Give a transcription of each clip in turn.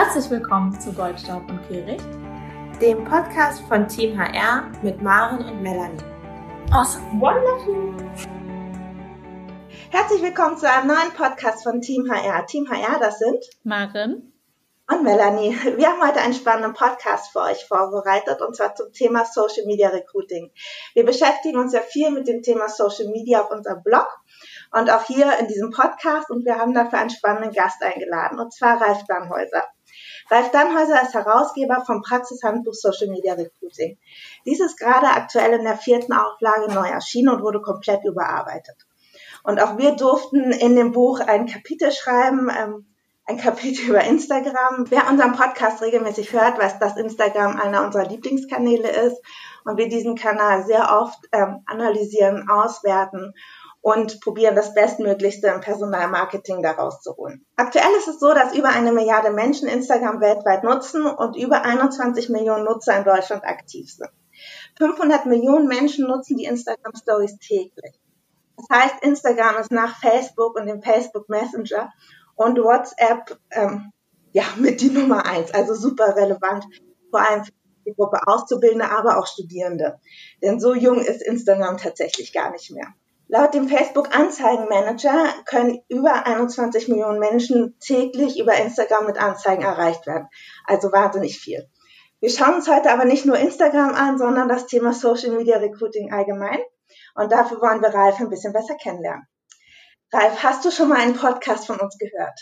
Herzlich willkommen zu Goldstaub und Kehricht, dem Podcast von Team HR mit Maren und Melanie. Awesome. Wonderful. Herzlich willkommen zu einem neuen Podcast von Team HR. Team HR, das sind Maren und Melanie. Wir haben heute einen spannenden Podcast für euch vorbereitet und zwar zum Thema Social Media Recruiting. Wir beschäftigen uns ja viel mit dem Thema Social Media auf unserem Blog und auch hier in diesem Podcast und wir haben dafür einen spannenden Gast eingeladen und zwar Ralf Dannhäuser. Ralf Dannhäuser ist Herausgeber vom Praxishandbuch Social Media Recruiting. Dies ist gerade aktuell in der vierten Auflage neu erschienen und wurde komplett überarbeitet. Und auch wir durften in dem Buch ein Kapitel schreiben, ähm, ein Kapitel über Instagram. Wer unseren Podcast regelmäßig hört, weiß, dass Instagram einer unserer Lieblingskanäle ist und wir diesen Kanal sehr oft ähm, analysieren, auswerten und probieren das Bestmöglichste im Personalmarketing daraus zu holen. Aktuell ist es so, dass über eine Milliarde Menschen Instagram weltweit nutzen und über 21 Millionen Nutzer in Deutschland aktiv sind. 500 Millionen Menschen nutzen die Instagram Stories täglich. Das heißt, Instagram ist nach Facebook und dem Facebook Messenger und WhatsApp ähm, ja mit die Nummer eins, also super relevant, vor allem für die Gruppe Auszubildende, aber auch Studierende. Denn so jung ist Instagram tatsächlich gar nicht mehr. Laut dem Facebook Anzeigenmanager können über 21 Millionen Menschen täglich über Instagram mit Anzeigen erreicht werden. Also wahnsinnig viel. Wir schauen uns heute aber nicht nur Instagram an, sondern das Thema Social Media Recruiting allgemein. Und dafür wollen wir Ralf ein bisschen besser kennenlernen. Ralf, hast du schon mal einen Podcast von uns gehört?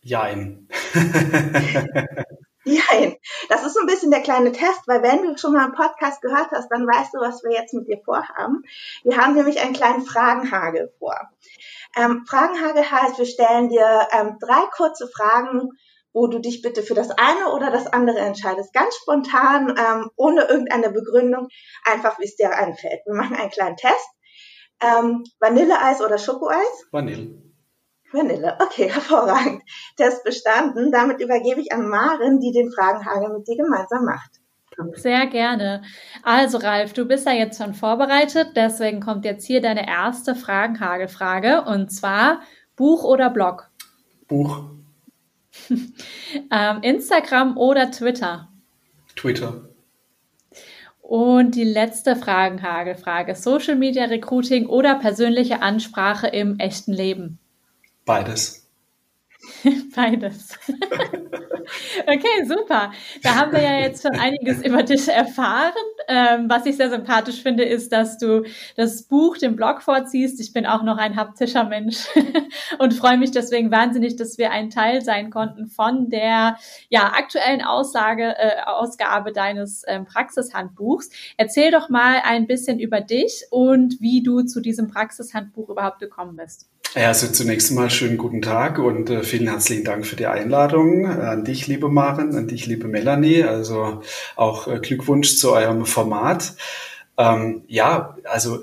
Jein. Nein, das ist so ein bisschen der kleine Test, weil wenn du schon mal einen Podcast gehört hast, dann weißt du, was wir jetzt mit dir vorhaben. Wir haben nämlich einen kleinen Fragenhagel vor. Ähm, Fragenhagel heißt, wir stellen dir ähm, drei kurze Fragen, wo du dich bitte für das eine oder das andere entscheidest. Ganz spontan, ähm, ohne irgendeine Begründung, einfach wie es dir einfällt. Wir machen einen kleinen Test. Ähm, Vanilleeis oder Schokoeis? Vanille. Vanille. Okay, hervorragend. Test bestanden. Damit übergebe ich an Maren, die den Fragenhagel mit dir gemeinsam macht. Sehr gerne. Also Ralf, du bist ja jetzt schon vorbereitet, deswegen kommt jetzt hier deine erste Fragenhagelfrage und zwar Buch oder Blog? Buch. ähm, Instagram oder Twitter? Twitter. Und die letzte Fragenhagelfrage: Social Media Recruiting oder persönliche Ansprache im echten Leben? Beides. Beides. okay, super. Da haben wir ja jetzt schon einiges über dich erfahren. Ähm, was ich sehr sympathisch finde, ist, dass du das Buch, den Blog vorziehst. Ich bin auch noch ein haptischer Mensch und freue mich deswegen wahnsinnig, dass wir ein Teil sein konnten von der ja, aktuellen Aussage, äh, Ausgabe deines ähm, Praxishandbuchs. Erzähl doch mal ein bisschen über dich und wie du zu diesem Praxishandbuch überhaupt gekommen bist. Ja, also zunächst einmal schönen guten Tag und äh, vielen herzlichen Dank für die Einladung an dich, liebe Maren, an dich, liebe Melanie. Also auch äh, Glückwunsch zu eurem Format. Ähm, ja, also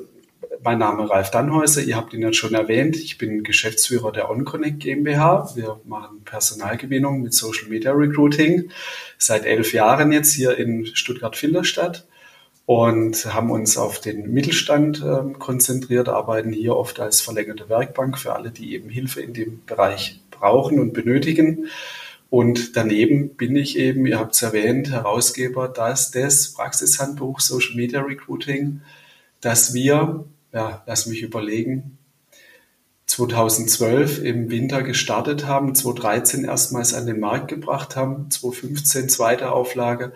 mein Name Ralf Dannhäuser, ihr habt ihn jetzt schon erwähnt. Ich bin Geschäftsführer der OnConnect GmbH. Wir machen Personalgewinnung mit Social Media Recruiting seit elf Jahren jetzt hier in Stuttgart-Filderstadt und haben uns auf den Mittelstand äh, konzentriert, arbeiten hier oft als verlängerte Werkbank für alle, die eben Hilfe in dem Bereich brauchen und benötigen. Und daneben bin ich eben, ihr habt es erwähnt, Herausgeber des, des Praxishandbuchs Social Media Recruiting, das wir, ja, lass mich überlegen, 2012 im Winter gestartet haben, 2013 erstmals an den Markt gebracht haben, 2015 zweite Auflage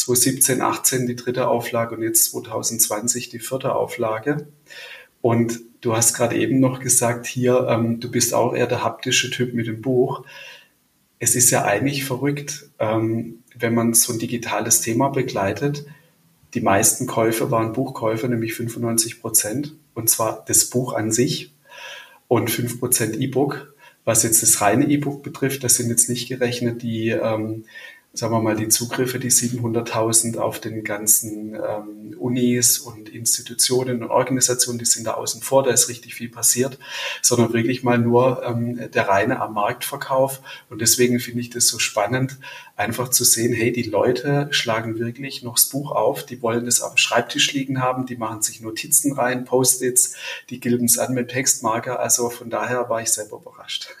2017, 18 die dritte Auflage und jetzt 2020 die vierte Auflage. Und du hast gerade eben noch gesagt, hier, ähm, du bist auch eher der haptische Typ mit dem Buch. Es ist ja eigentlich verrückt, ähm, wenn man so ein digitales Thema begleitet. Die meisten Käufe waren Buchkäufe, nämlich 95 Prozent. Und zwar das Buch an sich und 5 Prozent E-Book. Was jetzt das reine E-Book betrifft, das sind jetzt nicht gerechnet die ähm, sagen wir mal, die Zugriffe, die 700.000 auf den ganzen ähm, Unis und Institutionen und Organisationen, die sind da außen vor, da ist richtig viel passiert, sondern wirklich mal nur ähm, der reine am Marktverkauf. Und deswegen finde ich das so spannend, einfach zu sehen, hey, die Leute schlagen wirklich noch das Buch auf, die wollen das am Schreibtisch liegen haben, die machen sich Notizen rein, Post-its, die gilben es an mit Textmarker. Also von daher war ich selber überrascht.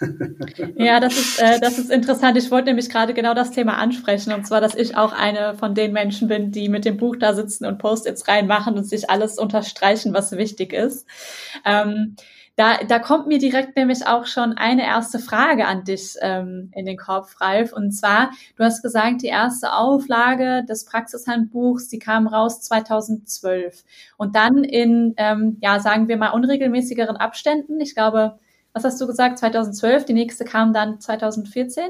Ja, das ist, äh, das ist interessant. Ich wollte nämlich gerade genau das Thema ansprechen ansprechen. Und zwar, dass ich auch eine von den Menschen bin, die mit dem Buch da sitzen und Post-its reinmachen und sich alles unterstreichen, was wichtig ist. Ähm, da, da kommt mir direkt nämlich auch schon eine erste Frage an dich ähm, in den Kopf, Ralf. Und zwar, du hast gesagt, die erste Auflage des Praxishandbuchs, die kam raus 2012. Und dann in, ähm, ja, sagen wir mal, unregelmäßigeren Abständen. Ich glaube, was hast du gesagt, 2012? Die nächste kam dann 2014?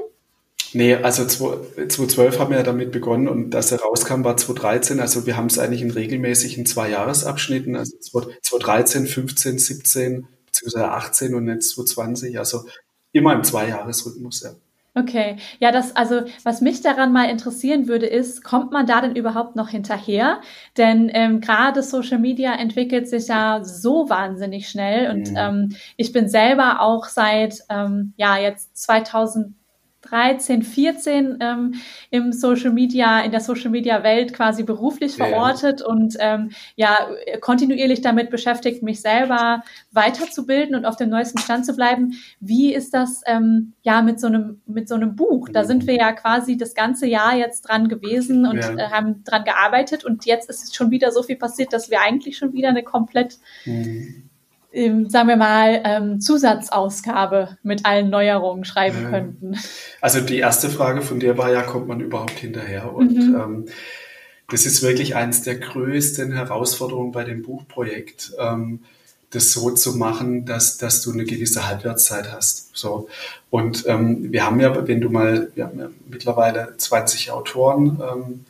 Nee, also 2012 haben wir ja damit begonnen und dass er rauskam, war 2013. Also wir haben es eigentlich in regelmäßigen Zwei-Jahres-Abschnitten, also 2013, 15, 17, beziehungsweise 18 und jetzt 2020. Also immer im Zwei-Jahres-Rhythmus, ja. Okay, ja, das, also was mich daran mal interessieren würde, ist, kommt man da denn überhaupt noch hinterher? Denn ähm, gerade Social Media entwickelt sich ja so wahnsinnig schnell und mhm. ähm, ich bin selber auch seit ähm, ja jetzt 2000 13, 14 ähm, im Social Media, in der Social Media Welt quasi beruflich verortet ja. und ähm, ja, kontinuierlich damit beschäftigt, mich selber weiterzubilden und auf dem neuesten Stand zu bleiben. Wie ist das ja mit so einem, mit so einem Buch? Da sind wir ja quasi das ganze Jahr jetzt dran gewesen und ja. äh, haben dran gearbeitet und jetzt ist schon wieder so viel passiert, dass wir eigentlich schon wieder eine komplett mhm ähm, sagen wir mal, ähm, Zusatzausgabe mit allen Neuerungen schreiben ja. könnten. Also die erste Frage von dir war ja, kommt man überhaupt hinterher? Und mhm. ähm, das ist wirklich eines der größten Herausforderungen bei dem Buchprojekt, ähm, das so zu machen, dass, dass du eine gewisse Halbwertszeit hast. So. Und ähm, wir haben ja, wenn du mal, wir haben ja mittlerweile 20 Autoren, ähm,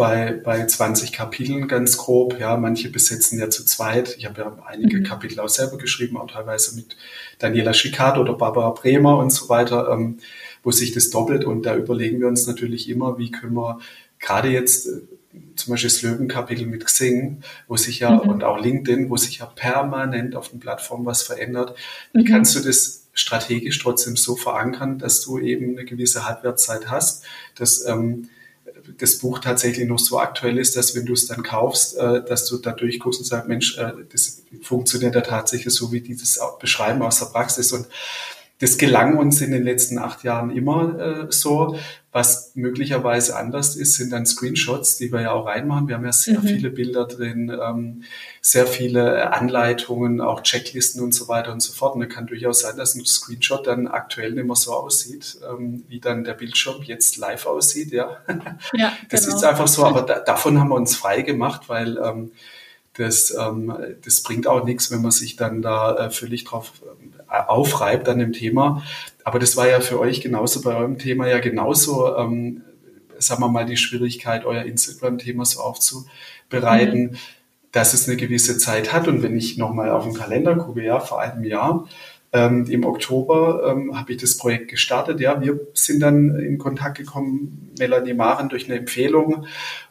bei, bei 20 Kapiteln ganz grob. Ja, manche besetzen ja zu zweit. Ich habe ja einige mhm. Kapitel auch selber geschrieben, auch teilweise mit Daniela Schicard oder Barbara Bremer und so weiter, ähm, wo sich das doppelt. Und da überlegen wir uns natürlich immer, wie können wir gerade jetzt äh, zum Beispiel das Löwenkapitel mit Xing, wo sich ja, mhm. und auch LinkedIn, wo sich ja permanent auf den Plattformen was verändert. Wie mhm. kannst du das strategisch trotzdem so verankern, dass du eben eine gewisse Halbwertszeit hast, dass ähm, das Buch tatsächlich noch so aktuell ist, dass wenn du es dann kaufst, äh, dass du da durchguckst und sagst, Mensch, äh, das funktioniert ja tatsächlich so, wie die das beschreiben aus der Praxis. Und das gelang uns in den letzten acht Jahren immer äh, so. Was möglicherweise anders ist, sind dann Screenshots, die wir ja auch reinmachen. Wir haben ja sehr mhm. viele Bilder drin, ähm, sehr viele Anleitungen, auch Checklisten und so weiter und so fort. Und da kann durchaus sein, dass ein Screenshot dann aktuell nicht mehr so aussieht, ähm, wie dann der Bildschirm jetzt live aussieht. Ja, ja das genau. ist einfach so. Aber da, davon haben wir uns frei gemacht, weil ähm, das, ähm, das bringt auch nichts, wenn man sich dann da äh, völlig drauf äh, aufreibt an dem Thema. Aber das war ja für euch genauso bei eurem Thema ja genauso, ähm, sagen wir mal, die Schwierigkeit, euer Instagram-Thema so aufzubereiten, mhm. dass es eine gewisse Zeit hat. Und wenn ich nochmal auf den Kalender gucke, ja, vor einem Jahr, ähm, Im Oktober ähm, habe ich das Projekt gestartet. Ja, wir sind dann in Kontakt gekommen, Melanie Maren durch eine Empfehlung.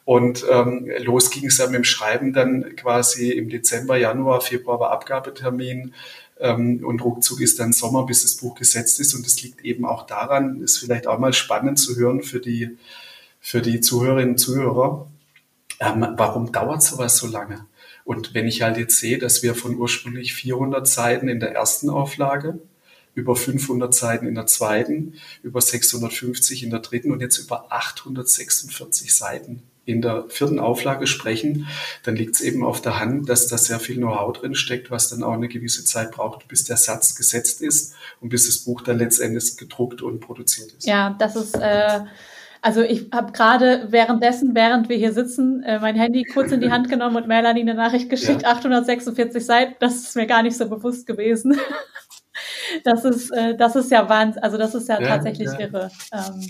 Und ähm, los ging es ja mit dem Schreiben dann quasi im Dezember, Januar, Februar war Abgabetermin. Ähm, und ruckzuck ist dann Sommer, bis das Buch gesetzt ist. Und das liegt eben auch daran, ist vielleicht auch mal spannend zu hören für die, für die Zuhörerinnen und Zuhörer. Ähm, warum dauert sowas so lange? Und wenn ich halt jetzt sehe, dass wir von ursprünglich 400 Seiten in der ersten Auflage über 500 Seiten in der zweiten, über 650 in der dritten und jetzt über 846 Seiten in der vierten Auflage sprechen, dann liegt es eben auf der Hand, dass da sehr viel Know-how drin steckt, was dann auch eine gewisse Zeit braucht, bis der Satz gesetzt ist und bis das Buch dann letztendlich gedruckt und produziert ist. Ja, das ist äh, also ich habe gerade währenddessen, während wir hier sitzen, äh, mein Handy kurz in die Hand genommen und Melanie eine Nachricht geschickt, ja. 846 Seiten, das ist mir gar nicht so bewusst gewesen. das ist, äh, das ist ja Wahnsinn, also das ist ja, ja tatsächlich ja. irre. Ähm,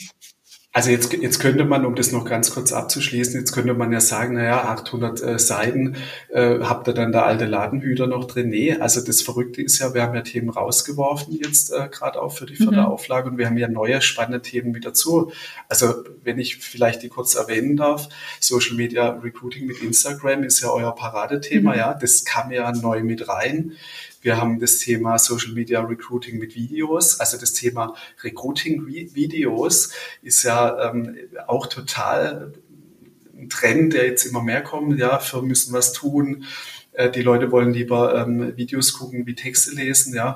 Also jetzt, jetzt könnte man, um das noch ganz kurz abzuschließen, jetzt könnte man ja sagen, naja, 800 äh, Seiten, äh, habt ihr dann da alte Ladenhüter noch drin? Nee, also das Verrückte ist ja, wir haben ja Themen rausgeworfen jetzt äh, gerade auch für die vierte mhm. Auflage und wir haben ja neue spannende Themen mit dazu. Also wenn ich vielleicht die kurz erwähnen darf, Social Media Recruiting mit Instagram ist ja euer Paradethema, mhm. ja, das kam ja neu mit rein. Wir haben das Thema Social Media Recruiting mit Videos. Also das Thema Recruiting Videos ist ja ähm, auch total ein Trend, der jetzt immer mehr kommt. Ja, Firmen müssen was tun. Äh, die Leute wollen lieber ähm, Videos gucken, wie Texte lesen. Ja,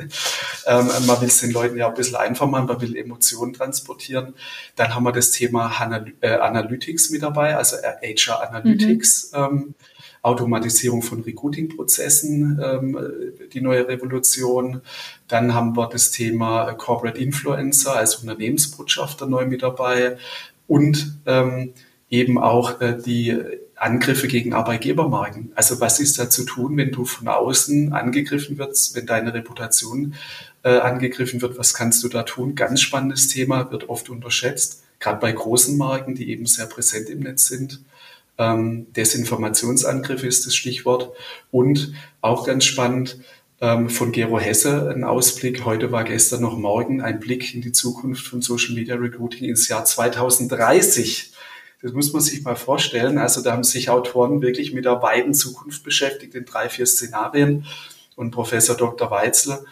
ähm, man will es den Leuten ja ein bisschen einfach machen. Man will Emotionen transportieren. Dann haben wir das Thema äh, Analytics mit dabei, also HR Analytics. Mhm. Ähm, Automatisierung von Recruiting-Prozessen, ähm, die neue Revolution. Dann haben wir das Thema Corporate Influencer als Unternehmensbotschafter neu mit dabei und ähm, eben auch äh, die Angriffe gegen Arbeitgebermarken. Also was ist da zu tun, wenn du von außen angegriffen wirst, wenn deine Reputation äh, angegriffen wird? Was kannst du da tun? Ganz spannendes Thema, wird oft unterschätzt, gerade bei großen Marken, die eben sehr präsent im Netz sind. Ähm, Desinformationsangriff ist das Stichwort. Und auch ganz spannend, ähm, von Gero Hesse ein Ausblick. Heute war gestern noch morgen ein Blick in die Zukunft von Social Media Recruiting ins Jahr 2030. Das muss man sich mal vorstellen. Also da haben sich Autoren wirklich mit der weiten Zukunft beschäftigt in drei, vier Szenarien. Und Professor Dr. Weitzel,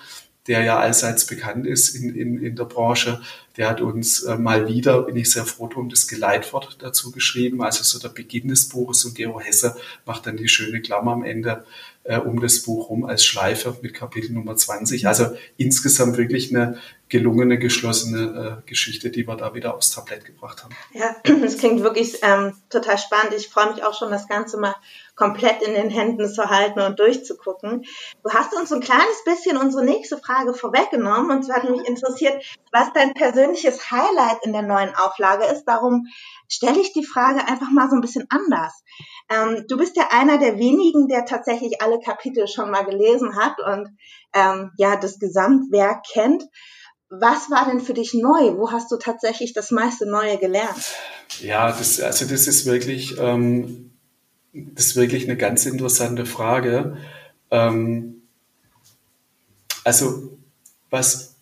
der ja allseits bekannt ist in, in, in der Branche, der hat uns äh, mal wieder, bin ich sehr froh drum, das Geleitwort dazu geschrieben, also so der Beginn des Buches und Gero Hesse macht dann die schöne Klammer am Ende äh, um das Buch rum als Schleife mit Kapitel Nummer 20. Also insgesamt wirklich eine gelungene, geschlossene äh, Geschichte, die wir da wieder aufs Tablett gebracht haben. Ja, das klingt wirklich ähm, total spannend. Ich freue mich auch schon, das Ganze mal komplett in den Händen zu halten und durchzugucken. Du hast uns ein kleines bisschen unsere nächste Frage vorweggenommen und zwar hat mich interessiert, was dein persönliches Highlight in der neuen Auflage ist. Darum stelle ich die Frage einfach mal so ein bisschen anders. Ähm, du bist ja einer der wenigen, der tatsächlich alle Kapitel schon mal gelesen hat und ähm, ja das Gesamtwerk kennt. Was war denn für dich neu? Wo hast du tatsächlich das meiste Neue gelernt? Ja, das, also das ist wirklich ähm, das ist wirklich eine ganz interessante Frage. Ähm, also was,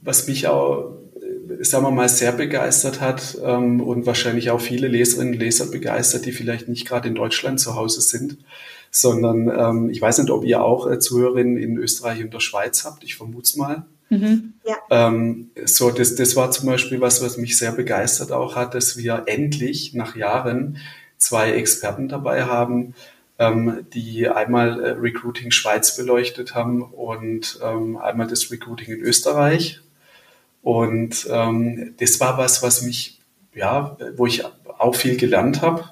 was mich auch, sagen wir mal, sehr begeistert hat ähm, und wahrscheinlich auch viele Leserinnen und Leser begeistert, die vielleicht nicht gerade in Deutschland zu Hause sind, sondern ähm, ich weiß nicht, ob ihr auch äh, Zuhörerinnen in Österreich und der Schweiz habt, ich vermute es mal. Mhm. Ja. Ähm, so, das, das war zum Beispiel was, was mich sehr begeistert auch hat, dass wir endlich nach Jahren zwei Experten dabei haben, ähm, die einmal äh, Recruiting Schweiz beleuchtet haben und ähm, einmal das Recruiting in Österreich. Und ähm, das war was, was mich, ja, wo ich auch viel gelernt habe,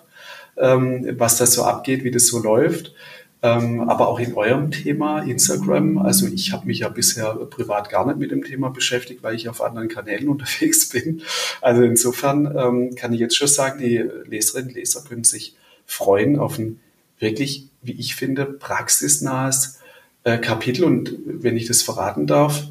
ähm, was da so abgeht, wie das so läuft. Ähm, aber auch in eurem Thema Instagram. Also ich habe mich ja bisher privat gar nicht mit dem Thema beschäftigt, weil ich auf anderen Kanälen unterwegs bin. Also insofern ähm, kann ich jetzt schon sagen, die Leserinnen und Leser können sich freuen auf ein wirklich, wie ich finde, praxisnahes äh, Kapitel. Und wenn ich das verraten darf,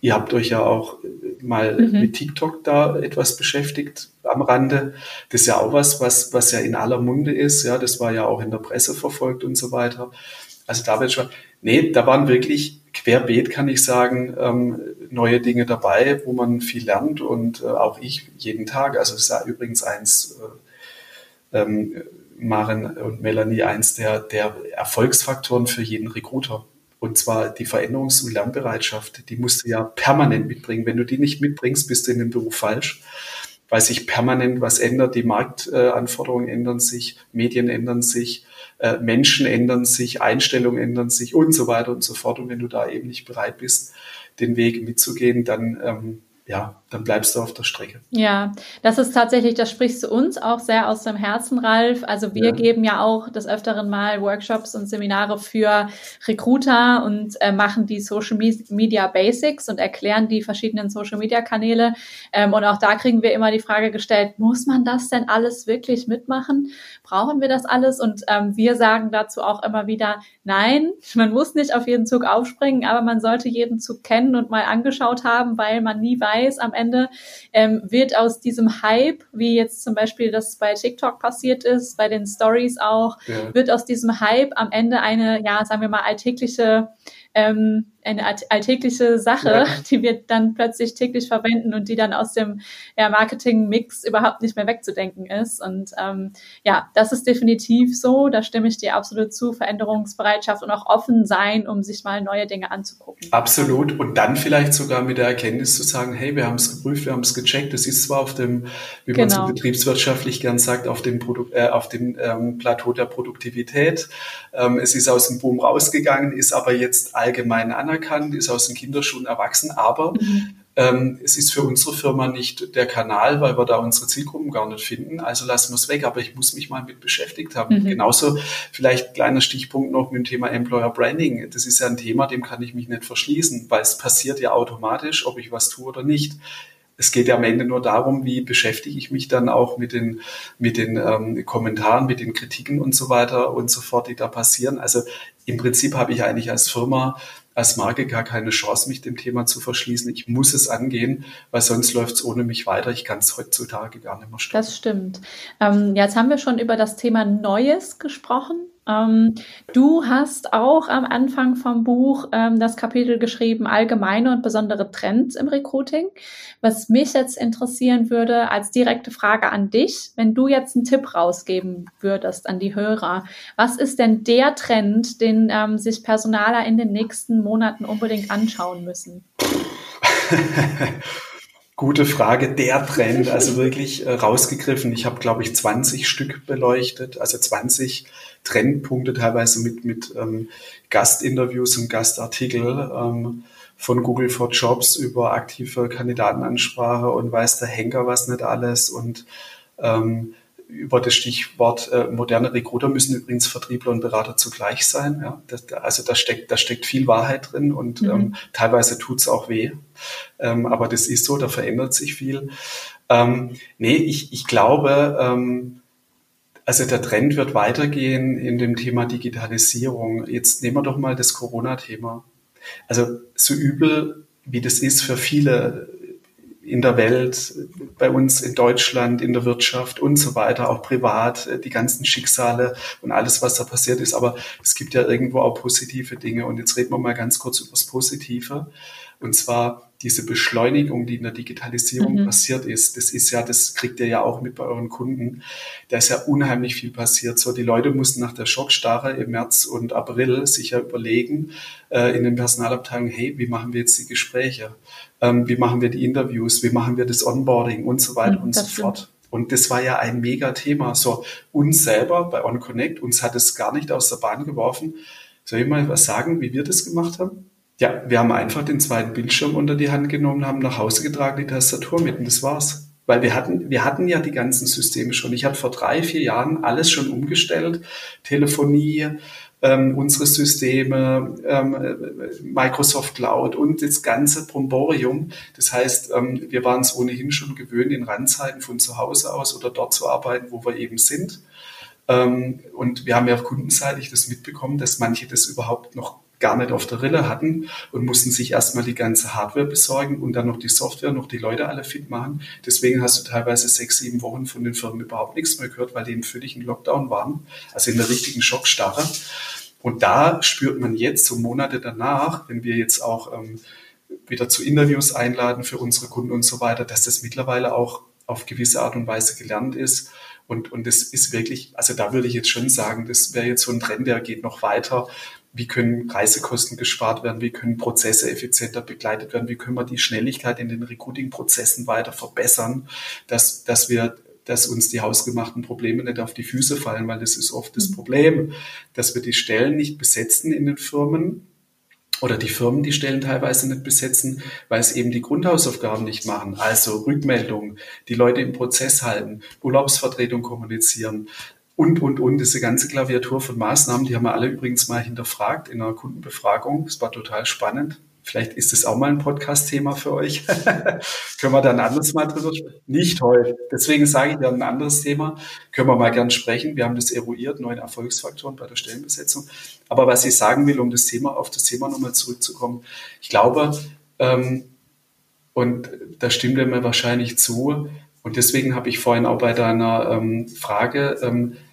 ihr habt euch ja auch mal mhm. mit TikTok da etwas beschäftigt am Rande. Das ist ja auch was, was, was ja in aller Munde ist. Ja, das war ja auch in der Presse verfolgt und so weiter. Also da wird schon, nee, da waren wirklich querbeet, kann ich sagen, ähm, neue Dinge dabei, wo man viel lernt und äh, auch ich jeden Tag. Also es ist ja übrigens eins, äh, ähm, Maren und Melanie, eins der, der Erfolgsfaktoren für jeden Recruiter. Und zwar die Veränderungs- und Lernbereitschaft, die musst du ja permanent mitbringen. Wenn du die nicht mitbringst, bist du in dem Beruf falsch, weil sich permanent was ändert. Die Marktanforderungen ändern sich, Medien ändern sich, äh, Menschen ändern sich, Einstellungen ändern sich und so weiter und so fort. Und wenn du da eben nicht bereit bist, den Weg mitzugehen, dann ähm, ja, dann bleibst du auf der Strecke. Ja, das ist tatsächlich, das sprichst du uns auch sehr aus dem Herzen, Ralf. Also wir ja. geben ja auch des Öfteren mal Workshops und Seminare für Recruiter und äh, machen die Social Media Basics und erklären die verschiedenen Social Media Kanäle. Ähm, und auch da kriegen wir immer die Frage gestellt, muss man das denn alles wirklich mitmachen? Brauchen wir das alles? Und ähm, wir sagen dazu auch immer wieder, nein, man muss nicht auf jeden Zug aufspringen, aber man sollte jeden Zug kennen und mal angeschaut haben, weil man nie weiß, weiß, am Ende ähm, wird aus diesem Hype, wie jetzt zum Beispiel das bei TikTok passiert ist, bei den Stories auch, ja. wird aus diesem Hype am Ende eine, ja, sagen wir mal, alltägliche ähm, eine alltägliche Sache, ja. die wir dann plötzlich täglich verwenden und die dann aus dem ja, Marketing-Mix überhaupt nicht mehr wegzudenken ist. Und ähm, ja, das ist definitiv so. Da stimme ich dir absolut zu. Veränderungsbereitschaft und auch offen sein, um sich mal neue Dinge anzugucken. Absolut. Und dann vielleicht sogar mit der Erkenntnis zu sagen, hey, wir haben es geprüft, wir haben es gecheckt. Es ist zwar auf dem, wie genau. man so betriebswirtschaftlich gern sagt, auf dem, Produ äh, auf dem ähm, Plateau der Produktivität. Ähm, es ist aus dem Boom rausgegangen, ist aber jetzt allgemein anerkannt ist aus den Kinderschuhen erwachsen, aber mhm. ähm, es ist für unsere Firma nicht der Kanal, weil wir da unsere Zielgruppen gar nicht finden. Also lassen wir es weg, aber ich muss mich mal mit beschäftigt haben. Mhm. Genauso vielleicht kleiner Stichpunkt noch mit dem Thema Employer Branding. Das ist ja ein Thema, dem kann ich mich nicht verschließen, weil es passiert ja automatisch, ob ich was tue oder nicht es geht ja am Ende nur darum, wie beschäftige ich mich dann auch mit den, mit den ähm, Kommentaren, mit den Kritiken und so weiter und so fort, die da passieren. Also im Prinzip habe ich eigentlich als Firma als Marke gar keine Chance, mich dem Thema zu verschließen. Ich muss es angehen, weil sonst läuft es ohne mich weiter. Ich kann es heutzutage gar nicht mehr stoppen. Das stimmt. Ähm, jetzt haben wir schon über das Thema Neues gesprochen. Ähm, du hast auch am Anfang vom Buch ähm, das Kapitel geschrieben, allgemeine und besondere Trends im Recruiting. Was mich jetzt interessieren würde, als direkte Frage an dich, wenn du jetzt einen Tipp rausgeben würdest an die Hörer, was ist denn der Trend, den ähm, sich Personaler in den nächsten Monaten unbedingt anschauen müssen? Gute Frage. Der Trend, also wirklich äh, rausgegriffen. Ich habe, glaube ich, 20 Stück beleuchtet, also 20 Trendpunkte teilweise mit, mit ähm, Gastinterviews und Gastartikel ähm, von Google for Jobs über aktive Kandidatenansprache und weiß der Henker was nicht alles und ähm, über das Stichwort äh, moderne Recruiter müssen übrigens Vertriebler und Berater zugleich sein. Ja? Das, also da steckt, da steckt viel Wahrheit drin und mhm. ähm, teilweise tut's auch weh. Ähm, aber das ist so, da verändert sich viel. Ähm, nee, ich, ich glaube, ähm, also der Trend wird weitergehen in dem Thema Digitalisierung. Jetzt nehmen wir doch mal das Corona-Thema. Also so übel, wie das ist für viele in der Welt, bei uns in Deutschland, in der Wirtschaft und so weiter, auch privat, die ganzen Schicksale und alles, was da passiert ist. Aber es gibt ja irgendwo auch positive Dinge. Und jetzt reden wir mal ganz kurz über das Positive. Und zwar diese Beschleunigung, die in der Digitalisierung mhm. passiert ist, das ist ja, das kriegt ihr ja auch mit bei euren Kunden. Da ist ja unheimlich viel passiert. So, die Leute mussten nach der Schockstarre im März und April sich ja überlegen, äh, in den Personalabteilungen, hey, wie machen wir jetzt die Gespräche? Ähm, wie machen wir die Interviews? Wie machen wir das Onboarding und so weiter mhm, und so fort? Und das war ja ein mega Thema. So, uns selber bei OnConnect, uns hat es gar nicht aus der Bahn geworfen. Soll ich mal was sagen, wie wir das gemacht haben? Ja, wir haben einfach den zweiten Bildschirm unter die Hand genommen, haben nach Hause getragen, die Tastatur mit und das war's. Weil wir hatten, wir hatten ja die ganzen Systeme schon. Ich habe vor drei, vier Jahren alles schon umgestellt. Telefonie, ähm, unsere Systeme, ähm, Microsoft Cloud und das ganze Bromborium. Das heißt, ähm, wir waren es ohnehin schon gewöhnt, in Randzeiten von zu Hause aus oder dort zu arbeiten, wo wir eben sind. Ähm, und wir haben ja kundenseitig das mitbekommen, dass manche das überhaupt noch gar nicht auf der Rille hatten und mussten sich erstmal die ganze Hardware besorgen und dann noch die Software, noch die Leute alle fit machen. Deswegen hast du teilweise sechs, sieben Wochen von den Firmen überhaupt nichts mehr gehört, weil die im völligen Lockdown waren, also in der richtigen Schockstarre. Und da spürt man jetzt, so Monate danach, wenn wir jetzt auch ähm, wieder zu Interviews einladen für unsere Kunden und so weiter, dass das mittlerweile auch auf gewisse Art und Weise gelernt ist. Und, und das ist wirklich, also da würde ich jetzt schon sagen, das wäre jetzt so ein Trend, der geht noch weiter wie können Reisekosten gespart werden, wie können Prozesse effizienter begleitet werden, wie können wir die Schnelligkeit in den Recruiting-Prozessen weiter verbessern, dass, dass wir dass uns die hausgemachten Probleme nicht auf die Füße fallen, weil das ist oft das mhm. Problem, dass wir die Stellen nicht besetzen in den Firmen oder die Firmen die Stellen teilweise nicht besetzen, weil es eben die Grundhausaufgaben nicht machen. Also Rückmeldung, die Leute im Prozess halten, Urlaubsvertretung kommunizieren, und, und, und, diese ganze Klaviatur von Maßnahmen, die haben wir alle übrigens mal hinterfragt in einer Kundenbefragung. Das war total spannend. Vielleicht ist es auch mal ein Podcast-Thema für euch. Können wir dann anderes mal drüber sprechen? Nicht heute. Deswegen sage ich ja ein anderes Thema. Können wir mal gern sprechen. Wir haben das eruiert, neuen Erfolgsfaktoren bei der Stellenbesetzung. Aber was ich sagen will, um das Thema, auf das Thema nochmal zurückzukommen. Ich glaube, ähm, Und da stimmt er mir wahrscheinlich zu. Und deswegen habe ich vorhin auch bei deiner ähm, Frage ähm, äh,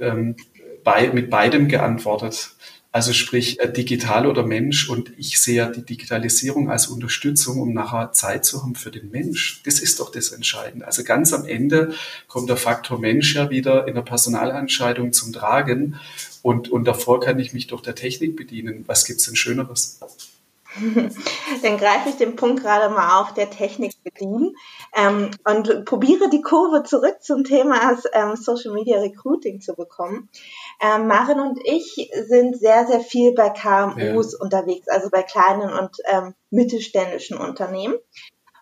ähm, bei, mit beidem geantwortet. Also sprich äh, digital oder Mensch. Und ich sehe die Digitalisierung als Unterstützung, um nachher Zeit zu haben für den Mensch. Das ist doch das Entscheidende. Also ganz am Ende kommt der Faktor Mensch ja wieder in der Personalentscheidung zum Tragen. Und, und davor kann ich mich doch der Technik bedienen. Was gibt's denn Schöneres? Dann greife ich den Punkt gerade mal auf, der Technik bedienen ähm, und probiere die Kurve zurück zum Thema ähm, Social Media Recruiting zu bekommen. Ähm, Maren und ich sind sehr, sehr viel bei KMUs ja. unterwegs, also bei kleinen und ähm, mittelständischen Unternehmen.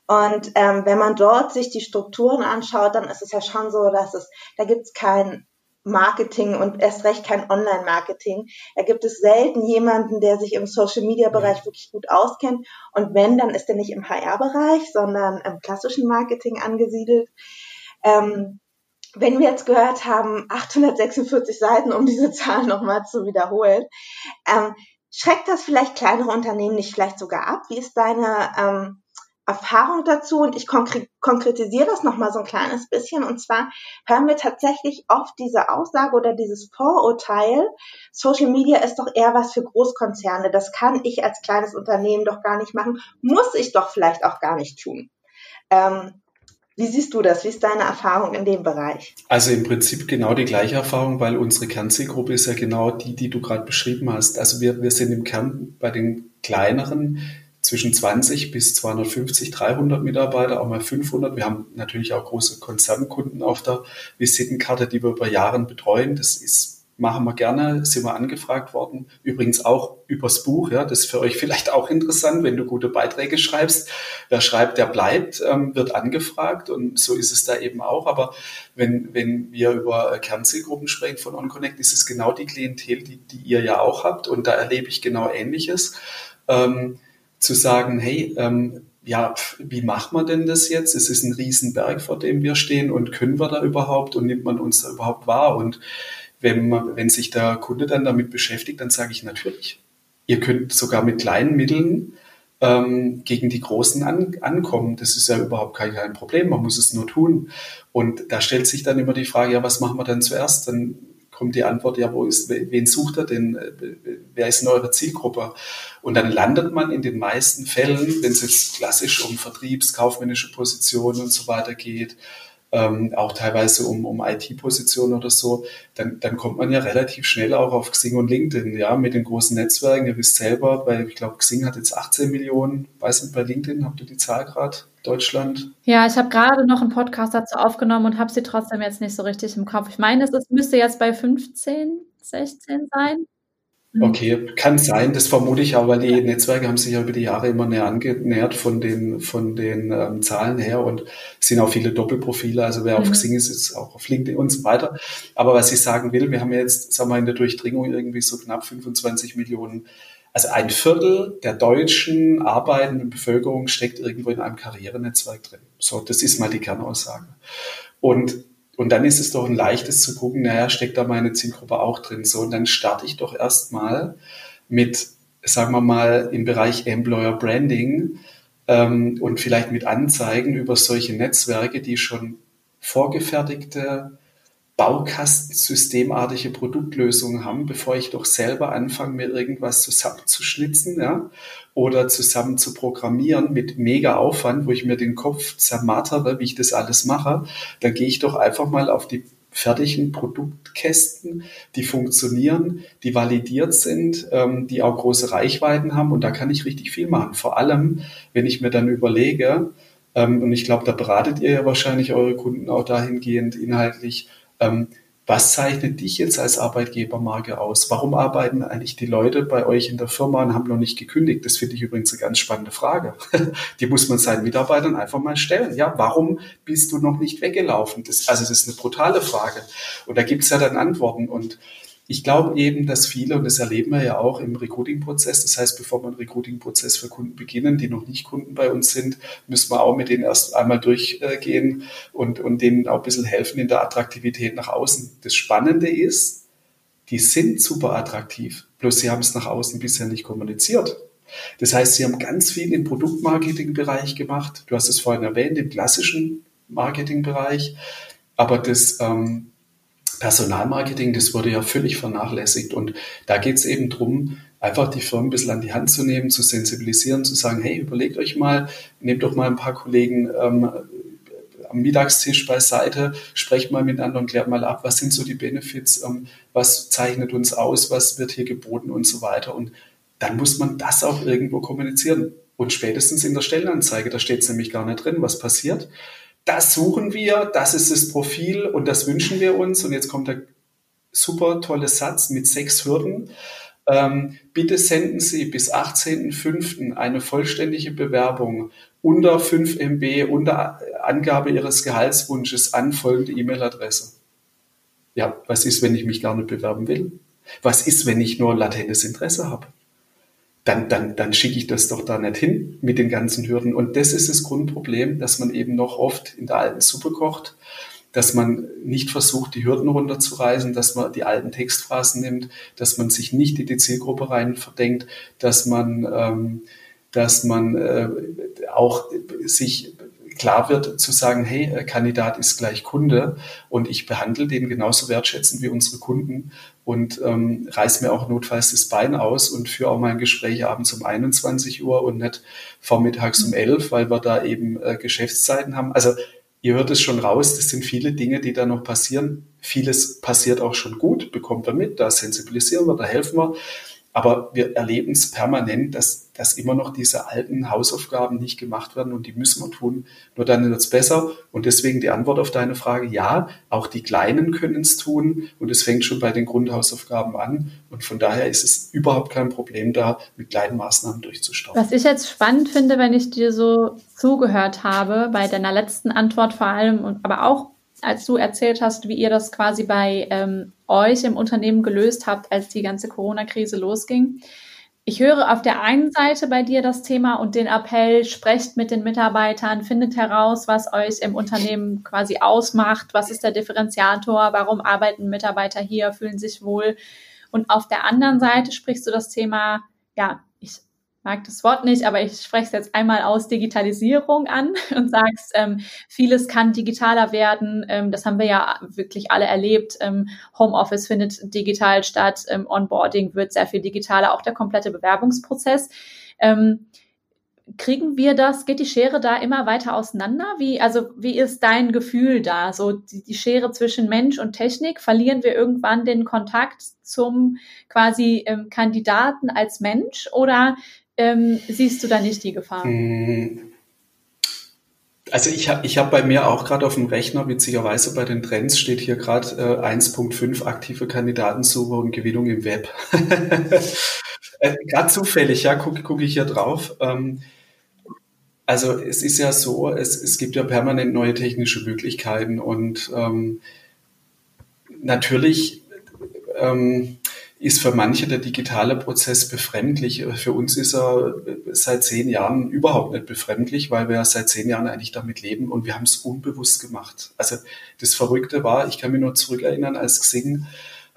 Und ähm, wenn man dort sich die Strukturen anschaut, dann ist es ja schon so, dass es, da gibt es kein Marketing und erst recht kein Online-Marketing. Da gibt es selten jemanden, der sich im Social-Media-Bereich wirklich gut auskennt. Und wenn, dann ist er nicht im HR-Bereich, sondern im klassischen Marketing angesiedelt. Ähm, wenn wir jetzt gehört haben, 846 Seiten, um diese Zahl nochmal zu wiederholen, ähm, schreckt das vielleicht kleinere Unternehmen nicht vielleicht sogar ab? Wie ist deine ähm, Erfahrung dazu und ich konkre konkretisiere das nochmal so ein kleines bisschen. Und zwar hören wir tatsächlich oft diese Aussage oder dieses Vorurteil, Social Media ist doch eher was für Großkonzerne. Das kann ich als kleines Unternehmen doch gar nicht machen, muss ich doch vielleicht auch gar nicht tun. Ähm, wie siehst du das? Wie ist deine Erfahrung in dem Bereich? Also im Prinzip genau die gleiche Erfahrung, weil unsere Kernzielgruppe ist ja genau die, die du gerade beschrieben hast. Also wir, wir sind im Kern bei den kleineren zwischen 20 bis 250, 300 Mitarbeiter, auch mal 500. Wir haben natürlich auch große Konzernkunden auf der Visitenkarte, die wir über Jahre betreuen. Das ist machen wir gerne, sind wir angefragt worden. Übrigens auch übers Buch, ja, das ist für euch vielleicht auch interessant, wenn du gute Beiträge schreibst. Wer schreibt, der bleibt, ähm, wird angefragt und so ist es da eben auch. Aber wenn, wenn wir über Kernzielgruppen sprechen von OnConnect, ist es genau die Klientel, die, die ihr ja auch habt und da erlebe ich genau Ähnliches. Ähm, zu sagen, hey, ähm, ja, wie macht man denn das jetzt? Es ist ein Riesenberg, vor dem wir stehen und können wir da überhaupt und nimmt man uns da überhaupt wahr? Und wenn, man, wenn sich der Kunde dann damit beschäftigt, dann sage ich natürlich, ihr könnt sogar mit kleinen Mitteln ähm, gegen die Großen an, ankommen. Das ist ja überhaupt kein, kein Problem, man muss es nur tun. Und da stellt sich dann immer die Frage, ja, was machen wir dann zuerst? Dann kommt die Antwort, ja, wo ist, wen sucht er denn? Wer ist in eurer Zielgruppe? Und dann landet man in den meisten Fällen, wenn es jetzt klassisch um vertriebskaufmännische Positionen und so weiter geht, ähm, auch teilweise um, um IT-Positionen oder so, dann, dann kommt man ja relativ schnell auch auf Xing und LinkedIn, ja, mit den großen Netzwerken. Ihr wisst selber, weil ich glaube, Xing hat jetzt 18 Millionen, weiß nicht, bei LinkedIn, habt ihr die Zahl gerade? Deutschland? Ja, ich habe gerade noch einen Podcast dazu aufgenommen und habe sie trotzdem jetzt nicht so richtig im Kopf. Ich meine, es müsste jetzt bei 15, 16 sein. Mhm. Okay, kann sein, das vermute ich auch, weil die Netzwerke haben sich ja über die Jahre immer näher angenähert von den, von den ähm, Zahlen her und es sind auch viele Doppelprofile, also wer auf mhm. Xing ist, ist auch auf LinkedIn und so weiter. Aber was ich sagen will, wir haben jetzt, sagen wir, in der Durchdringung irgendwie so knapp 25 Millionen also ein Viertel der deutschen arbeitenden Bevölkerung steckt irgendwo in einem Karrierenetzwerk drin. So, das ist mal die Kernaussage. Und und dann ist es doch ein leichtes zu gucken, naja, steckt da meine Zielgruppe auch drin. So, und dann starte ich doch erstmal mit, sagen wir mal, im Bereich Employer Branding ähm, und vielleicht mit Anzeigen über solche Netzwerke, die schon vorgefertigte Baukastensystemartige Produktlösungen haben, bevor ich doch selber anfange, mir irgendwas zusammenzuschnitzen ja, oder zusammen zu programmieren mit mega Aufwand, wo ich mir den Kopf zermattere, wie ich das alles mache, dann gehe ich doch einfach mal auf die fertigen Produktkästen, die funktionieren, die validiert sind, ähm, die auch große Reichweiten haben und da kann ich richtig viel machen. Vor allem, wenn ich mir dann überlege, ähm, und ich glaube, da beratet ihr ja wahrscheinlich eure Kunden auch dahingehend inhaltlich, ähm, was zeichnet dich jetzt als Arbeitgebermarke aus? Warum arbeiten eigentlich die Leute bei euch in der Firma und haben noch nicht gekündigt? Das finde ich übrigens eine ganz spannende Frage. Die muss man seinen Mitarbeitern einfach mal stellen. Ja, warum bist du noch nicht weggelaufen? Das, also das ist eine brutale Frage. Und da gibt es ja dann Antworten. Und ich glaube eben, dass viele, und das erleben wir ja auch im Recruiting-Prozess, das heißt, bevor wir einen Recruiting-Prozess für Kunden beginnen, die noch nicht Kunden bei uns sind, müssen wir auch mit denen erst einmal durchgehen und, und denen auch ein bisschen helfen in der Attraktivität nach außen. Das Spannende ist, die sind super attraktiv, bloß sie haben es nach außen bisher nicht kommuniziert. Das heißt, sie haben ganz viel im Produktmarketing-Bereich gemacht. Du hast es vorhin erwähnt, im klassischen Marketingbereich. Aber das ähm, Personalmarketing, das wurde ja völlig vernachlässigt. Und da geht es eben drum, einfach die Firmen ein bisschen an die Hand zu nehmen, zu sensibilisieren, zu sagen, hey, überlegt euch mal, nehmt doch mal ein paar Kollegen ähm, am Mittagstisch beiseite, sprecht mal miteinander und klärt mal ab, was sind so die Benefits, ähm, was zeichnet uns aus, was wird hier geboten und so weiter. Und dann muss man das auch irgendwo kommunizieren. Und spätestens in der Stellenanzeige, da steht es nämlich gar nicht drin, was passiert. Das suchen wir, das ist das Profil und das wünschen wir uns. Und jetzt kommt der super tolle Satz mit sechs Hürden. Ähm, bitte senden Sie bis 18.05. eine vollständige Bewerbung unter 5 MB, unter Angabe Ihres Gehaltswunsches an folgende E-Mail-Adresse. Ja, was ist, wenn ich mich gar nicht bewerben will? Was ist, wenn ich nur latentes Interesse habe? Dann, dann, dann schicke ich das doch da nicht hin mit den ganzen Hürden. Und das ist das Grundproblem, dass man eben noch oft in der alten Suppe kocht dass man nicht versucht, die Hürden runterzureißen, dass man die alten Textphrasen nimmt, dass man sich nicht in die Zielgruppe rein verdenkt, dass man, ähm, dass man äh, auch sich klar wird zu sagen, hey, Kandidat ist gleich Kunde und ich behandle den genauso wertschätzend wie unsere Kunden und ähm, reiß mir auch notfalls das Bein aus und führe auch mein Gespräch abends um 21 Uhr und nicht vormittags um 11, weil wir da eben äh, Geschäftszeiten haben. Also ihr hört es schon raus, das sind viele Dinge, die da noch passieren. Vieles passiert auch schon gut, bekommt er mit, da sensibilisieren wir, da helfen wir. Aber wir erleben es permanent, dass, dass immer noch diese alten Hausaufgaben nicht gemacht werden und die müssen wir tun. Nur dann wird es besser. Und deswegen die Antwort auf deine Frage, ja, auch die Kleinen können es tun und es fängt schon bei den Grundhausaufgaben an. Und von daher ist es überhaupt kein Problem da, mit kleinen Maßnahmen durchzustarten. Was ich jetzt spannend finde, wenn ich dir so zugehört habe, bei deiner letzten Antwort vor allem, aber auch als du erzählt hast, wie ihr das quasi bei ähm, euch im Unternehmen gelöst habt, als die ganze Corona-Krise losging. Ich höre auf der einen Seite bei dir das Thema und den Appell, sprecht mit den Mitarbeitern, findet heraus, was euch im Unternehmen quasi ausmacht, was ist der Differenziator, warum arbeiten Mitarbeiter hier, fühlen sich wohl. Und auf der anderen Seite sprichst du das Thema, ja, mag das Wort nicht, aber ich spreche es jetzt einmal aus Digitalisierung an und sagst, ähm, vieles kann digitaler werden. Ähm, das haben wir ja wirklich alle erlebt. Ähm, Homeoffice findet digital statt, ähm, Onboarding wird sehr viel digitaler, auch der komplette Bewerbungsprozess. Ähm, kriegen wir das, geht die Schere da immer weiter auseinander? Wie, also, wie ist dein Gefühl da? So die, die Schere zwischen Mensch und Technik, verlieren wir irgendwann den Kontakt zum quasi ähm, Kandidaten als Mensch oder ähm, siehst du da nicht die Gefahr? Hm. Also ich habe ich hab bei mir auch gerade auf dem Rechner, witzigerweise bei den Trends steht hier gerade äh, 1.5 aktive Kandidatensuche und Gewinnung im Web. äh, gerade zufällig, ja, gucke guck ich hier drauf. Ähm, also es ist ja so, es, es gibt ja permanent neue technische Möglichkeiten und ähm, natürlich ähm, ist für manche der digitale Prozess befremdlich. Für uns ist er seit zehn Jahren überhaupt nicht befremdlich, weil wir seit zehn Jahren eigentlich damit leben und wir haben es unbewusst gemacht. Also das Verrückte war, ich kann mich nur zurückerinnern, als Xing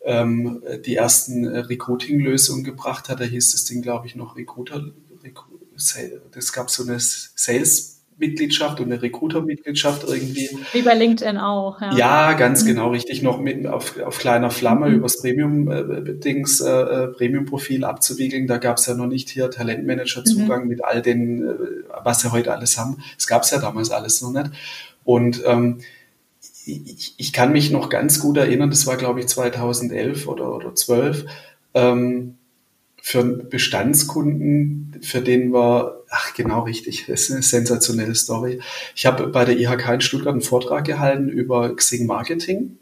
ähm, die ersten Recruiting-Lösungen gebracht hat, da hieß das Ding, glaube ich, noch Recruiter, das gab so eine Sales- Mitgliedschaft und eine Recruiter-Mitgliedschaft irgendwie. Wie bei LinkedIn auch, ja. Ja, ganz mhm. genau, richtig. Noch mit auf, auf kleiner Flamme mhm. übers Premium-Dings, äh, äh, Premium-Profil abzuwiegeln. Da gab es ja noch nicht hier Talentmanager-Zugang mhm. mit all den, äh, was sie heute alles haben. Es gab es ja damals alles noch nicht. Und ähm, ich, ich kann mich noch ganz gut erinnern, das war glaube ich 2011 oder, oder 12, ähm, für Bestandskunden, für den wir, ach genau richtig, das ist eine sensationelle Story. Ich habe bei der IHK in Stuttgart einen Vortrag gehalten über Xing Marketing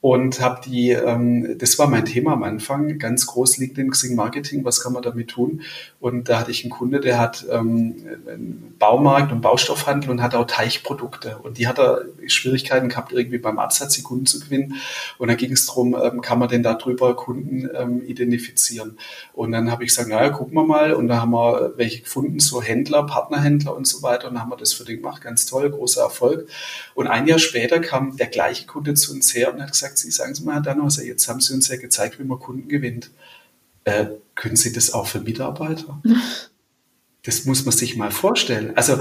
und habe die, ähm, das war mein Thema am Anfang, ganz groß liegt in Xing Marketing, was kann man damit tun? Und da hatte ich einen Kunde, der hat ähm, einen Baumarkt und Baustoffhandel und hat auch Teichprodukte. Und die hat er Schwierigkeiten gehabt, irgendwie beim Absatz die Kunden zu gewinnen. Und da ging es darum, ähm, kann man denn darüber Kunden ähm, identifizieren? Und dann habe ich gesagt, naja, gucken wir mal. Und da haben wir welche gefunden, so Händler, Partnerhändler und so weiter. Und dann haben wir das für den gemacht, ganz toll, großer Erfolg. Und ein Jahr später kam der gleiche Kunde zu uns her und hat gesagt, sagt sie, sagen Sie mal, Herr Dannhauser, jetzt haben Sie uns ja gezeigt, wie man Kunden gewinnt. Äh, können Sie das auch für Mitarbeiter? Das muss man sich mal vorstellen. Also,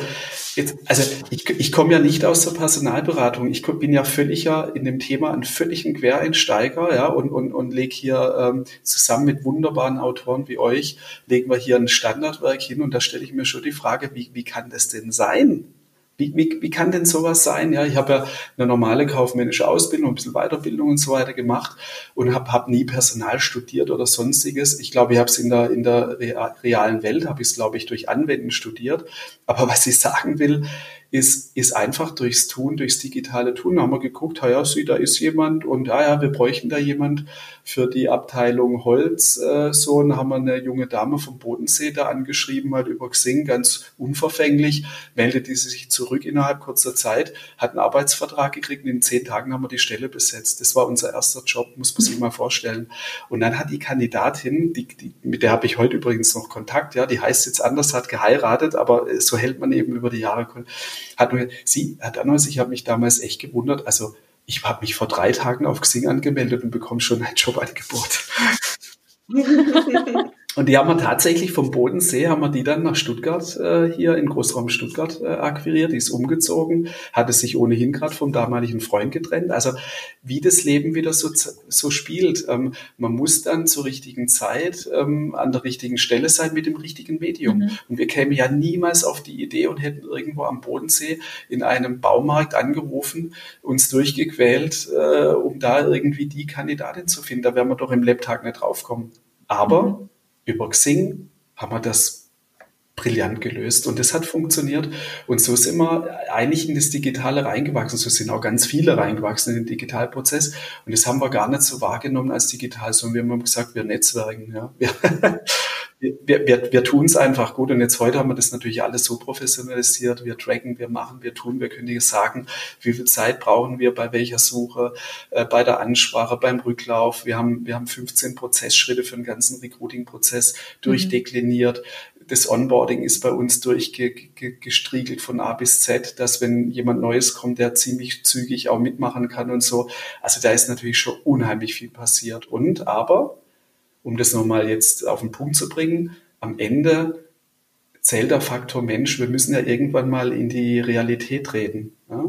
jetzt, also ich, ich komme ja nicht aus der Personalberatung. Ich bin ja völliger in dem Thema ein völligen Quereinsteiger, ja, und, und, und lege hier ähm, zusammen mit wunderbaren Autoren wie euch, legen wir hier ein Standardwerk hin und da stelle ich mir schon die Frage, wie, wie kann das denn sein? Wie, wie, wie kann denn sowas sein? Ja, ich habe ja eine normale kaufmännische Ausbildung, ein bisschen Weiterbildung und so weiter gemacht und habe hab nie Personal studiert oder sonstiges. Ich glaube, ich habe es in der, in der realen Welt, habe ich es, glaube ich, durch Anwenden studiert. Aber was ich sagen will, ist, ist einfach durchs Tun, durchs digitale Tun. Da haben wir geguckt, ja, da ist jemand und ja, ja, wir bräuchten da jemand für die Abteilung Holz. Äh, so, und haben wir eine junge Dame vom Bodensee da angeschrieben, halt über Xing, ganz unverfänglich, meldet die sich zurück innerhalb kurzer Zeit, hat einen Arbeitsvertrag gekriegt und in zehn Tagen haben wir die Stelle besetzt. Das war unser erster Job, muss man sich mal vorstellen. Und dann hat die Kandidatin, die, die, mit der habe ich heute übrigens noch Kontakt, ja, die heißt jetzt anders, hat geheiratet, aber so hält man eben über die Jahre hat sie hat damals, ich habe mich damals echt gewundert, also ich habe mich vor drei Tagen auf Xing angemeldet und bekomme schon ein Jobangebot. Und die haben wir tatsächlich vom Bodensee, haben wir die dann nach Stuttgart, äh, hier in Großraum Stuttgart äh, akquiriert. Die ist umgezogen, hatte sich ohnehin gerade vom damaligen Freund getrennt. Also wie das Leben wieder so, so spielt. Ähm, man muss dann zur richtigen Zeit ähm, an der richtigen Stelle sein mit dem richtigen Medium. Mhm. Und wir kämen ja niemals auf die Idee und hätten irgendwo am Bodensee in einem Baumarkt angerufen, uns durchgequält, äh, um da irgendwie die Kandidatin zu finden. Da wären wir doch im Lebtag nicht draufkommen. Aber mhm über Xing haben wir das brillant gelöst und das hat funktioniert und so sind wir eigentlich in das Digitale reingewachsen. So sind auch ganz viele reingewachsen in den Digitalprozess und das haben wir gar nicht so wahrgenommen als digital, sondern wir haben gesagt, wir netzwerken. Ja. wir, wir, wir tun es einfach gut und jetzt heute haben wir das natürlich alles so professionalisiert. Wir tracken, wir machen, wir tun, wir können dir sagen, wie viel Zeit brauchen wir bei welcher Suche, äh, bei der Ansprache, beim Rücklauf. Wir haben, wir haben 15 Prozessschritte für den ganzen Recruiting-Prozess durchdekliniert. Mhm das Onboarding ist bei uns durchgestriegelt von A bis Z, dass wenn jemand Neues kommt, der ziemlich zügig auch mitmachen kann und so. Also da ist natürlich schon unheimlich viel passiert. Und aber, um das nochmal jetzt auf den Punkt zu bringen, am Ende zählt der Faktor Mensch. Wir müssen ja irgendwann mal in die Realität reden. Ja?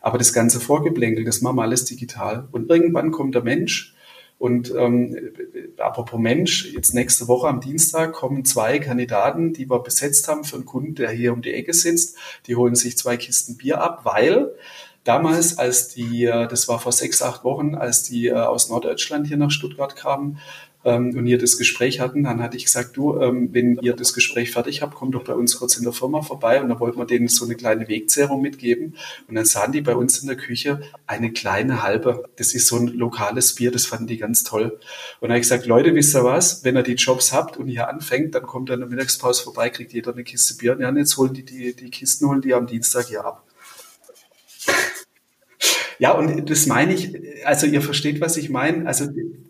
Aber das ganze Vorgeblänkel, das machen wir alles digital. Und irgendwann kommt der Mensch und ähm, apropos Mensch, jetzt nächste Woche am Dienstag kommen zwei Kandidaten, die wir besetzt haben für einen Kunden, der hier um die Ecke sitzt. Die holen sich zwei Kisten Bier ab, weil damals, als die, äh, das war vor sechs, acht Wochen, als die äh, aus Norddeutschland hier nach Stuttgart kamen, ähm, und ihr das Gespräch hatten, dann hatte ich gesagt, du, ähm, wenn ihr das Gespräch fertig habt, kommt doch bei uns kurz in der Firma vorbei und da wollten wir denen so eine kleine Wegzehrung mitgeben und dann sahen die bei uns in der Küche eine kleine halbe. Das ist so ein lokales Bier, das fanden die ganz toll. Und dann habe ich gesagt, Leute, wisst ihr was, wenn ihr die Jobs habt und ihr anfängt, dann kommt ihr in der Mittagspause vorbei, kriegt jeder eine Kiste Bier und ja, jetzt holen die, die, die Kisten holen die am Dienstag hier ab. Ja, und das meine ich, also ihr versteht, was ich meine. Also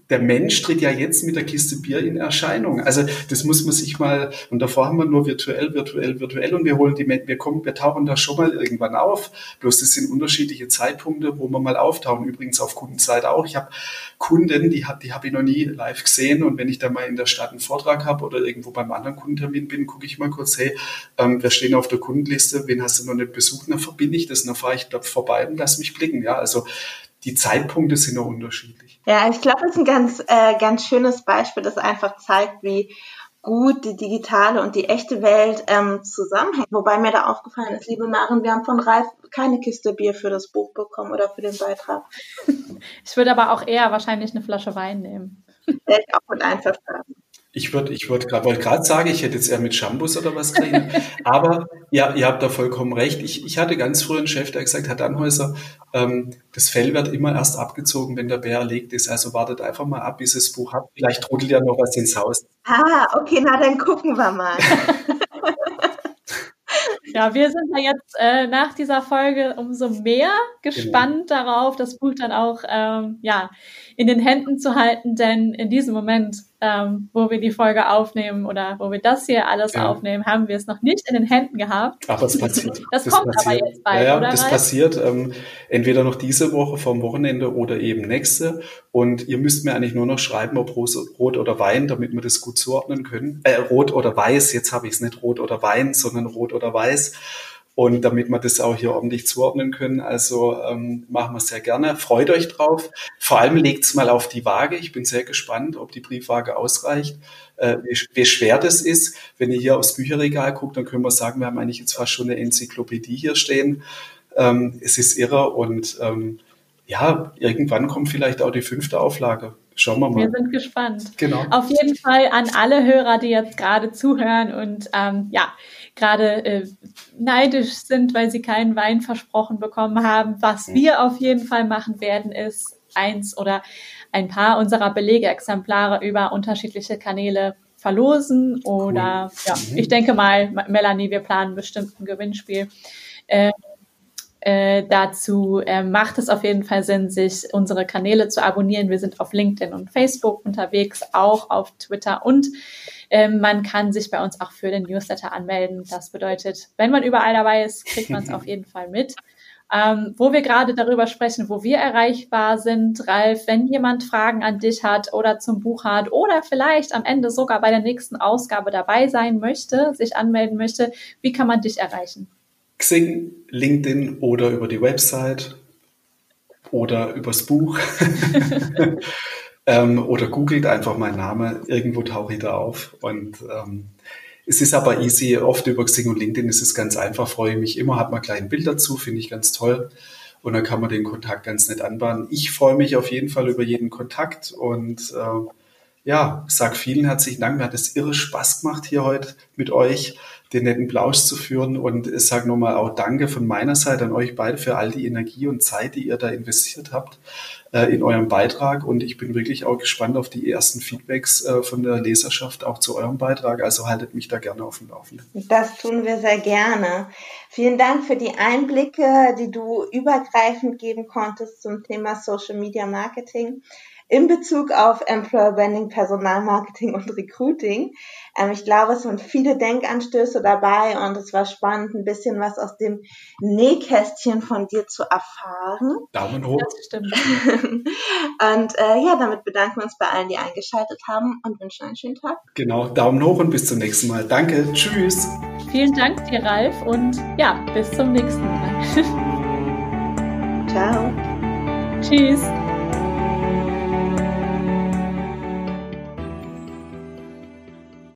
der Mensch tritt ja jetzt mit der Kiste Bier in Erscheinung. Also das muss man sich mal, und davor haben wir nur virtuell, virtuell, virtuell und wir holen die, wir kommen, wir tauchen da schon mal irgendwann auf. Bloß das sind unterschiedliche Zeitpunkte, wo wir mal auftauchen. Übrigens auf Kundenseite auch. Ich habe Kunden, die habe die hab ich noch nie live gesehen und wenn ich da mal in der Stadt einen Vortrag habe oder irgendwo beim anderen Kundentermin bin, gucke ich mal kurz, hey, ähm, wir stehen auf der Kundenliste, wen hast du noch nicht besucht? Dann verbinde ich das dann fahre ich da vorbei und lass mich blicken. Ja, also die Zeitpunkte sind noch unterschiedlich. Ja, ich glaube, das ist ein ganz, äh, ganz schönes Beispiel, das einfach zeigt, wie gut die digitale und die echte Welt ähm, zusammenhängt. Wobei mir da aufgefallen ist, liebe Maren, wir haben von Ralf keine Kiste Bier für das Buch bekommen oder für den Beitrag. Ich würde aber auch eher wahrscheinlich eine Flasche Wein nehmen. Wäre ich auch mit einverstanden. Ich würde, ich würde gerade, wollte gerade sagen, ich hätte jetzt eher mit Shampoos oder was kriegen. Aber ja, ihr habt da vollkommen recht. Ich, ich hatte ganz früh einen Chef, der gesagt hat, Anhäuser, ähm, das Fell wird immer erst abgezogen, wenn der Bär erlegt ist. Also wartet einfach mal ab, bis ihr das Buch habt. Vielleicht trudelt ja noch was ins Haus. Ah, okay, na dann gucken wir mal. Ja, wir sind ja jetzt äh, nach dieser Folge umso mehr gespannt genau. darauf, das Buch dann auch ähm, ja, in den Händen zu halten, denn in diesem Moment ähm, wo wir die Folge aufnehmen oder wo wir das hier alles ja. aufnehmen, haben wir es noch nicht in den Händen gehabt. Aber es passiert. Das, das kommt passiert. aber jetzt bald, ja, oder? Das Ralf? passiert ähm, entweder noch diese Woche vom Wochenende oder eben nächste. Und ihr müsst mir eigentlich nur noch schreiben, ob Rot oder Wein, damit wir das gut zuordnen können. Äh, Rot oder Weiß, jetzt habe ich es nicht Rot oder Wein, sondern Rot oder Weiß. Und damit wir das auch hier ordentlich zuordnen können, also ähm, machen wir es sehr gerne. Freut euch drauf. Vor allem legt es mal auf die Waage. Ich bin sehr gespannt, ob die Briefwaage ausreicht, äh, wie, wie schwer das ist. Wenn ihr hier aufs Bücherregal guckt, dann können wir sagen, wir haben eigentlich jetzt fast schon eine Enzyklopädie hier stehen. Ähm, es ist irre und ähm, ja, irgendwann kommt vielleicht auch die fünfte Auflage. Schauen wir mal. Wir sind gespannt. Genau. Auf jeden Fall an alle Hörer, die jetzt gerade zuhören und ähm, ja, gerade äh, neidisch sind, weil sie keinen Wein versprochen bekommen haben. Was mhm. wir auf jeden Fall machen werden, ist eins oder ein paar unserer Belegeexemplare über unterschiedliche Kanäle verlosen oder cool. ja, mhm. ich denke mal, Melanie, wir planen bestimmt ein Gewinnspiel. Äh, äh, dazu äh, macht es auf jeden Fall Sinn, sich unsere Kanäle zu abonnieren. Wir sind auf LinkedIn und Facebook unterwegs, auch auf Twitter und ähm, man kann sich bei uns auch für den Newsletter anmelden. Das bedeutet, wenn man überall dabei ist, kriegt man es auf jeden Fall mit. Ähm, wo wir gerade darüber sprechen, wo wir erreichbar sind, Ralf, wenn jemand Fragen an dich hat oder zum Buch hat oder vielleicht am Ende sogar bei der nächsten Ausgabe dabei sein möchte, sich anmelden möchte, wie kann man dich erreichen? Xing, LinkedIn oder über die Website oder übers Buch. ähm, oder googelt einfach meinen Namen, irgendwo tauche ich da auf. Und ähm, es ist aber easy, oft über Xing und LinkedIn ist es ganz einfach, freue ich mich immer, hat man kleine Bilder dazu, finde ich ganz toll. Und dann kann man den Kontakt ganz nett anbahnen. Ich freue mich auf jeden Fall über jeden Kontakt und äh, ja, sag vielen herzlichen Dank. Mir hat es irre Spaß gemacht hier heute mit euch den netten Plausch zu führen. Und ich sage nochmal auch Danke von meiner Seite an euch beide für all die Energie und Zeit, die ihr da investiert habt äh, in eurem Beitrag. Und ich bin wirklich auch gespannt auf die ersten Feedbacks äh, von der Leserschaft auch zu eurem Beitrag. Also haltet mich da gerne auf dem Laufenden. Das tun wir sehr gerne. Vielen Dank für die Einblicke, die du übergreifend geben konntest zum Thema Social Media Marketing in Bezug auf Employer Branding, Personalmarketing und Recruiting. Ähm, ich glaube, es sind viele Denkanstöße dabei und es war spannend, ein bisschen was aus dem Nähkästchen von dir zu erfahren. Daumen hoch. Das stimmt. und äh, ja, damit bedanken wir uns bei allen, die eingeschaltet haben und wünschen einen schönen Tag. Genau, Daumen hoch und bis zum nächsten Mal. Danke, tschüss. Vielen Dank dir, Ralf, und ja, bis zum nächsten Mal. Ciao. Tschüss.